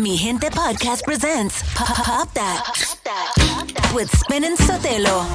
Mi Gente Podcast presents Pop, Pop That with Spinnin Sotelo.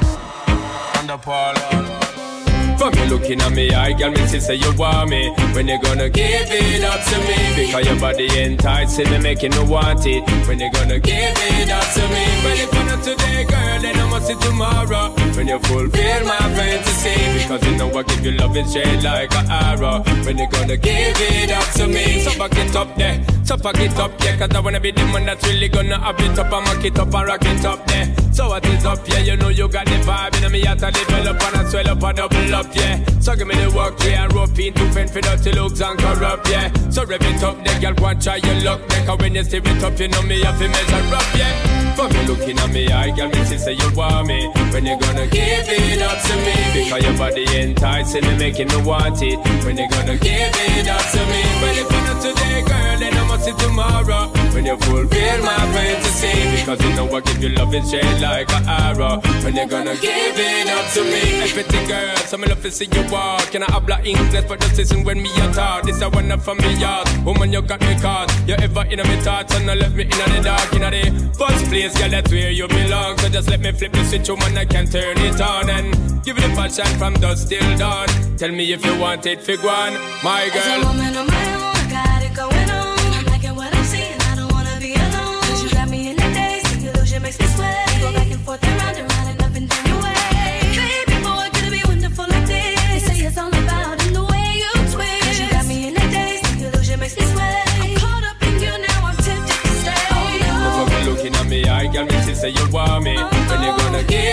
From you looking at me, I got me to say you want me. When you gonna give it up to me? Because your body enticing me, making me want it. When you gonna give it up to me? Well, if not today, girl, then I must see tomorrow. When you fulfill my fantasy, because you know I give you love in shade like an arrow. When you gonna give it up to me? So back it up there, so back it up yeah, cause I wanna be the one that's really gonna have it up mock it up and rock it up yeah. So what is up, yeah, you know you got the vibe, and me have to develop and I swell up and double up, yeah. So give me the work, yeah, and rope in to fend for dirty looks and corrupt, yeah. So rev it up, the girl, go and try your luck, there, cause when you steer it up, you know me have to measure up, yeah. For me looking at me, I girl, me see say you want me. When you gonna give it up to me? Because your body enticing me, making me want it. When you gonna give it up to me? Well, if not today, girl, then I must see tomorrow. When you fulfill my fantasy, because you know I give you love in shade like an arrow. When you gonna give it up to me? Hey, pretty girl, so me love to see you walk. Can I habla English for the season when me a talk? This a one for me yard. Woman, you got me caught. You ever in me thoughts and I left me in the dark, in the first place, girl, that's where you belong. So just let me flip the switch, woman, I can turn it on and give it a passion from dusk till dawn. Tell me if you want it, fig one, my girl.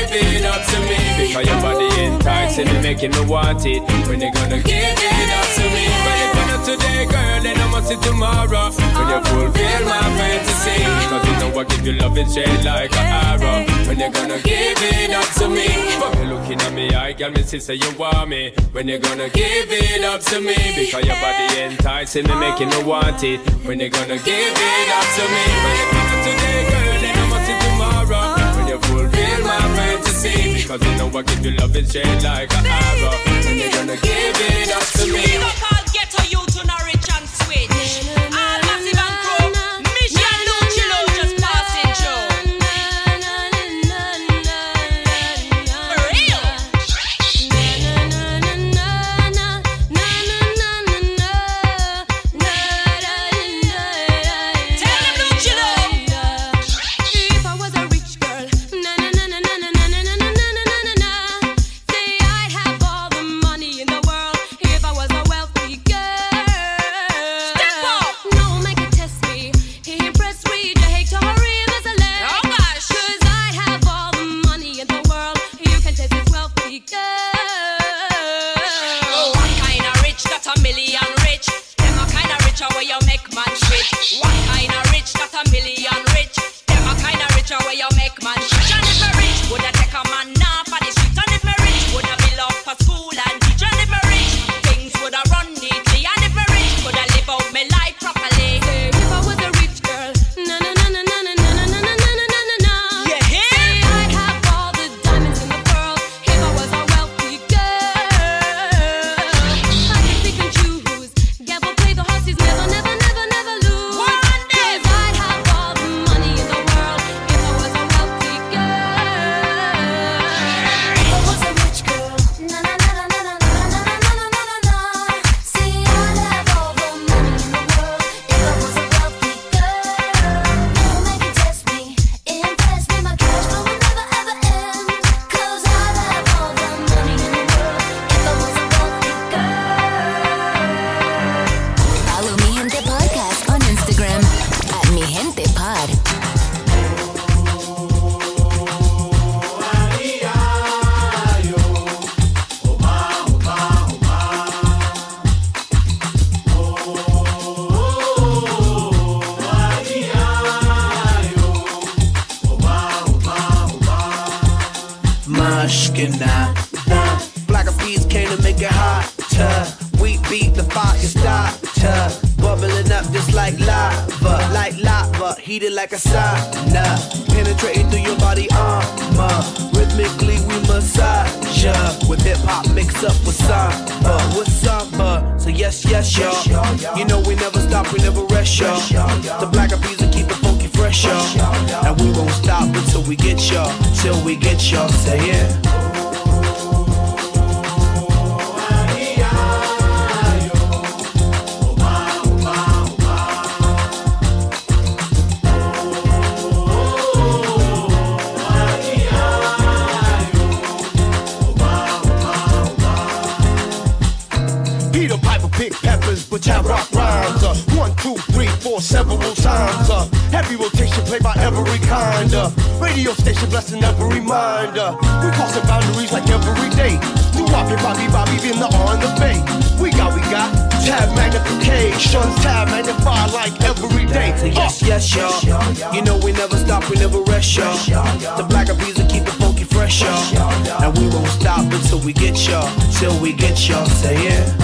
Give it up to me? Because your body enticing me, making me want it. When you gonna give it up to me? But if not today, girl, then I must see tomorrow. When you fulfill my fantasy, because you know I give you love in shade like an arrow. When you gonna give it up to me? For me looking at me, I got me say you want me. When you gonna give it up to me? Because your body enticing me, making me want it. When you gonna give it up to me? But if not today, girl, I give you love in shade like an arrow. When you gonna give it up to me? Mushkina. Black Eyed Peas came to make it hotter. We beat the fire starter. Bubbling up just like lava. Like lava, heated like a sauna. Penetrating through your body armor. Rhythmically we massage ya. With hip hop mixed up with samba. With samba. So yes, yes, y'all. You know we never stop, we never rest, y'all. The Black Eyed Peas pressure. And we won't stop until we get ya, till we get ya. Say yeah. Uh, radio station blessing every mind. Uh, we crossing boundaries like every day. Do Bobby, Bobby, Bobby, in the on the bay. We got, we got tab magnification, tab magnify like every day. Yes, yes, y'all. You know we never stop, we never rest, y'all. The black of bees will keep it funky fresh, y'all. And we won't stop until we get y'all, till we get y'all. Say yeah.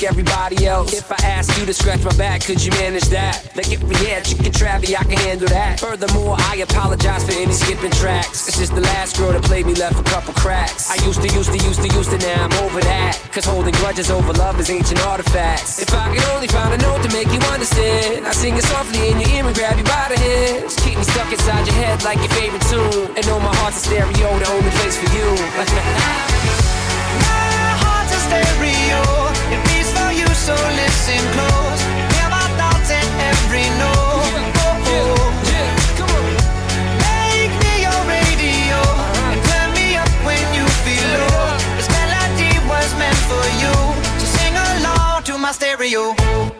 Like everybody else? If I asked you to scratch my back, could you manage that? Like if we had chicken Travie, I can handle that. Furthermore, I apologize for any skipping tracks. It's just the last girl that played me left a couple cracks. I used to, used to, used to, used to, now I'm over that. Cause holding grudges over love is ancient artifacts. If I could only find a note to make you understand, I sing it softly in your ear and grab you by the hands. Keep me stuck inside your head like your favorite tune. And know my heart's a stereo, the only place for you. My heart's a stereo. So listen close. Hear my thoughts in every note. Oh, oh. Make me your radio and turn me up when you feel low. This melody was meant for you, so sing along to my stereo.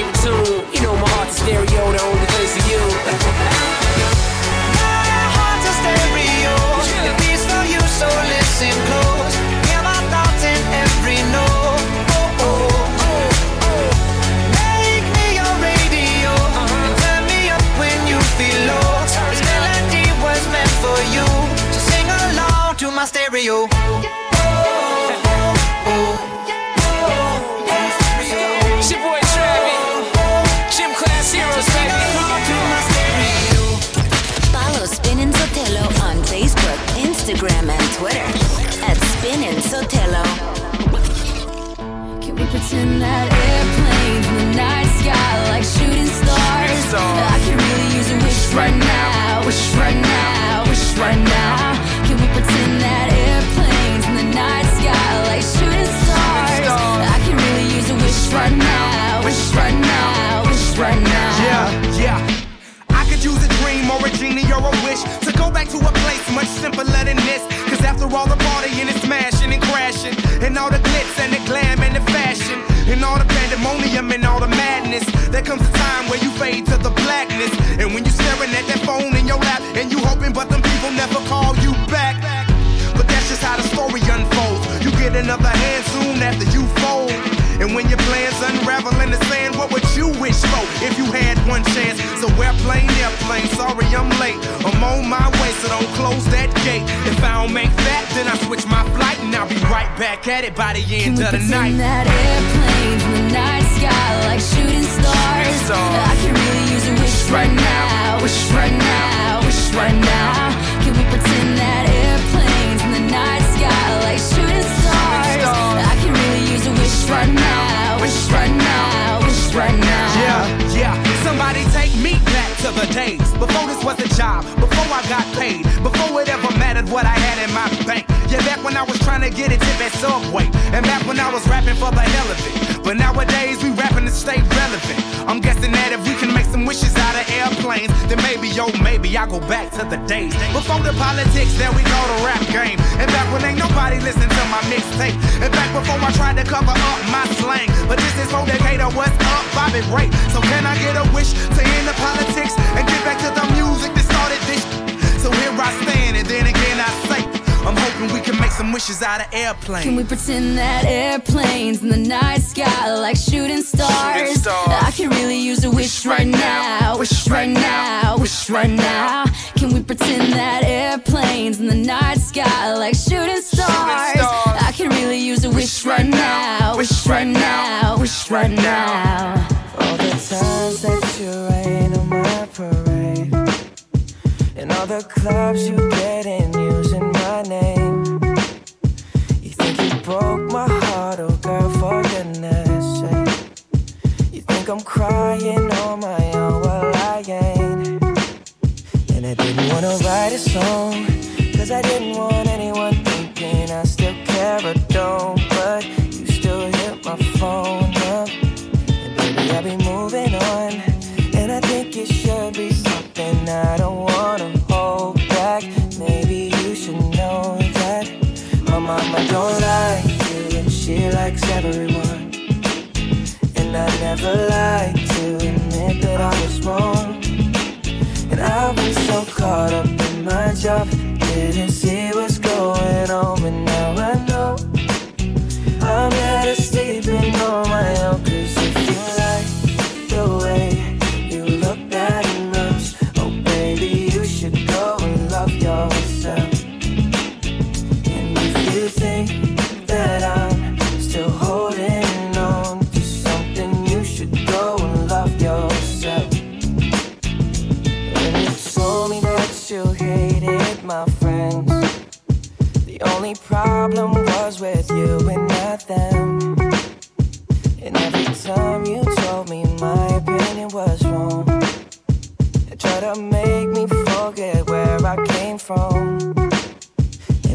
song. I can really use a wish right now, wish right now, wish right now. Can we pretend that airplanes in the night sky like shooting stars? I can really use a wish right now, wish right now, wish right now. Yeah, yeah. I could use a dream or a genie or a wish to go back to a place much simpler than this. After all the partying and smashing and crashing, and all the glitz and the glam and the fashion, and all the pandemonium and all the madness, there comes a time where you fade to the blackness. And when you're staring at that phone in your lap, and you hoping, but them people never call you back. But that's just how the story unfolds. You get another hand soon after you fold. And when your plans unravel in the sand, what would you wish for if you had one chance? So airplane, airplane, sorry I'm late. I'm on my way, so don't close that gate. If I don't make that, then I switch my flight and I'll be right back at it by the end of the night. that airplanes in the night sky like shooting stars. stars. I can really use a wish right now, wish right now, wish right now. Can we pretend that wish right now, wish right now, wish right now. Yeah, yeah. Somebody take me back to the days before this was a job, before I got paid, before it ever mattered what I had in my bank. Yeah, back when I was trying to get a tip at Subway, and back when I was rapping for the hell of it. But nowadays we rapping to stay relevant. I'm guessing that if we can make some wishes out of airplanes, then maybe, yo, maybe I go back to the days before the politics. There we go, the rap game. And back when ain't nobody listen to my mixtape. And back before I tried to cover up my slang. But this is for Decatur, what's up, Bobby Ray? So can I get a wish to end the politics and get back to the music that started this? So here I stand, I'm we can make some wishes out of airplanes. Can we pretend that airplanes in the night sky like shooting stars? Shooting stars. I can really use a wish right now, wish right now, wish right now. Can we pretend that airplanes in the night sky like shooting stars? stars. I can really use a wish right now, wish right now, wish right now. All the times that you rain on my parade And all the clubs you get in using broke my heart, oh girl, for goodness sake. You think I'm crying on my own, well I ain't. And I didn't wanna write a song Cause I didn't want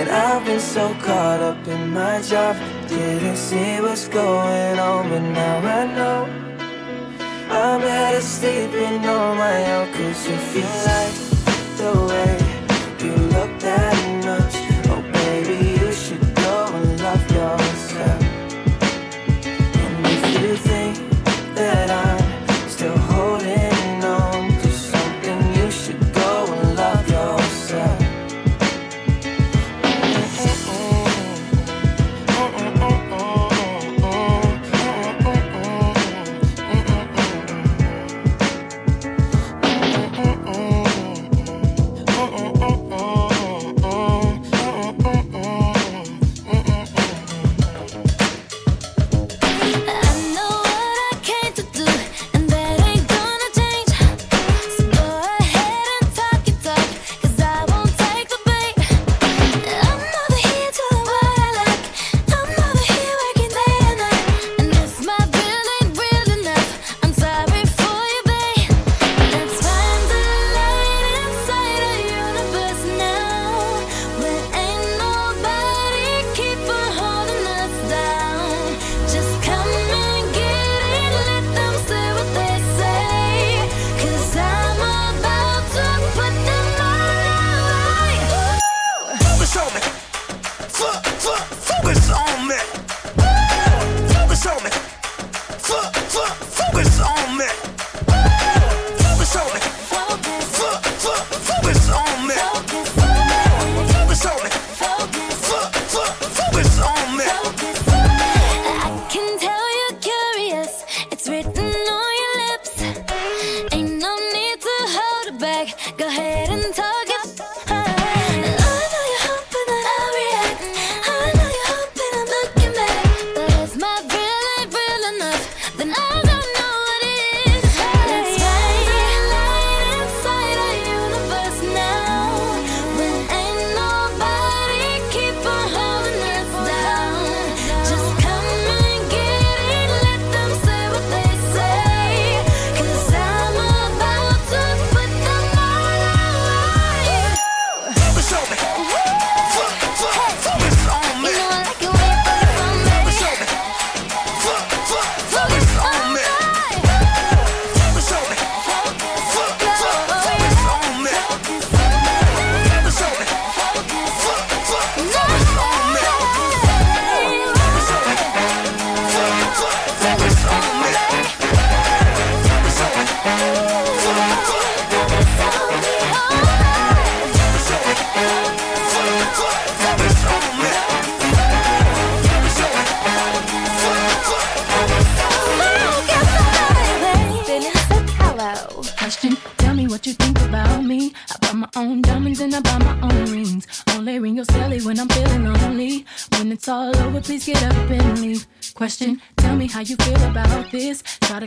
And I've been so caught up in my job, didn't see what's going on, but now I know. I'm better sleeping on my own, cause you like the way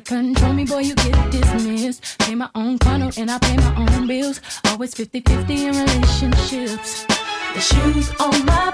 control me, boy, you get dismissed. Pay my own condo and I pay my own bills. Always 50 50 in relationships. The shoes on my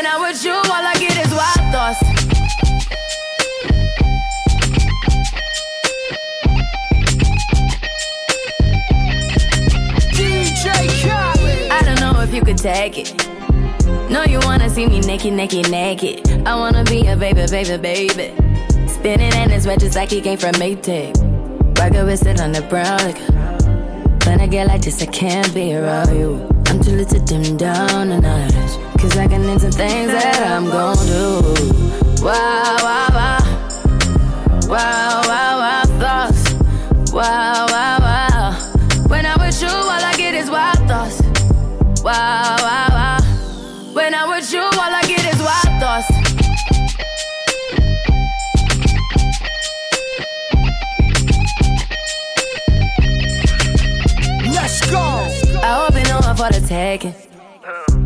When I'm with you, all I get is wild thoughts. DJ Khaled. I don't know if you could take it. No, you wanna see me naked, naked, naked. I wanna be a baby, baby, baby. Spinning in his red just like he came from Maytag. Rocket with it on the brown liquor. When I get like this, I can't be around you. I'm too little to dim down the notch. Cause I can into things that I'm gon' do. Wow, wow, wow. Wow, wow, wow, thoughts. Wow, wow, wow. When I'm with you, all I get is wild thoughts. Wow, wow, wow. When I'm with you, all I get is wild thoughts. Let's go. I hope you know I'm for the taking.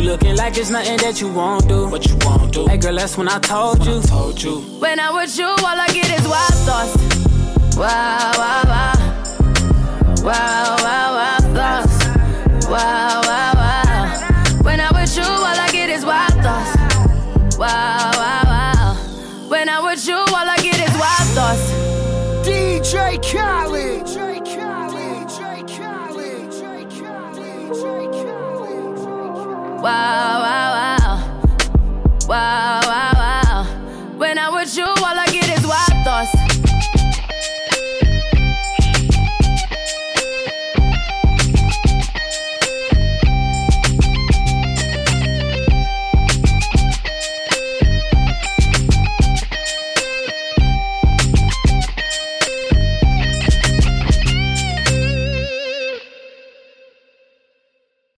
You looking like it's nothing that you won't do. What you won't do. Hey girl, that's when I told when you. I told you. When I'm with you, all I get is wild thoughts. Wow, wow, wow. Wow, wow, wow thoughts. Wow, wow, wow. wow.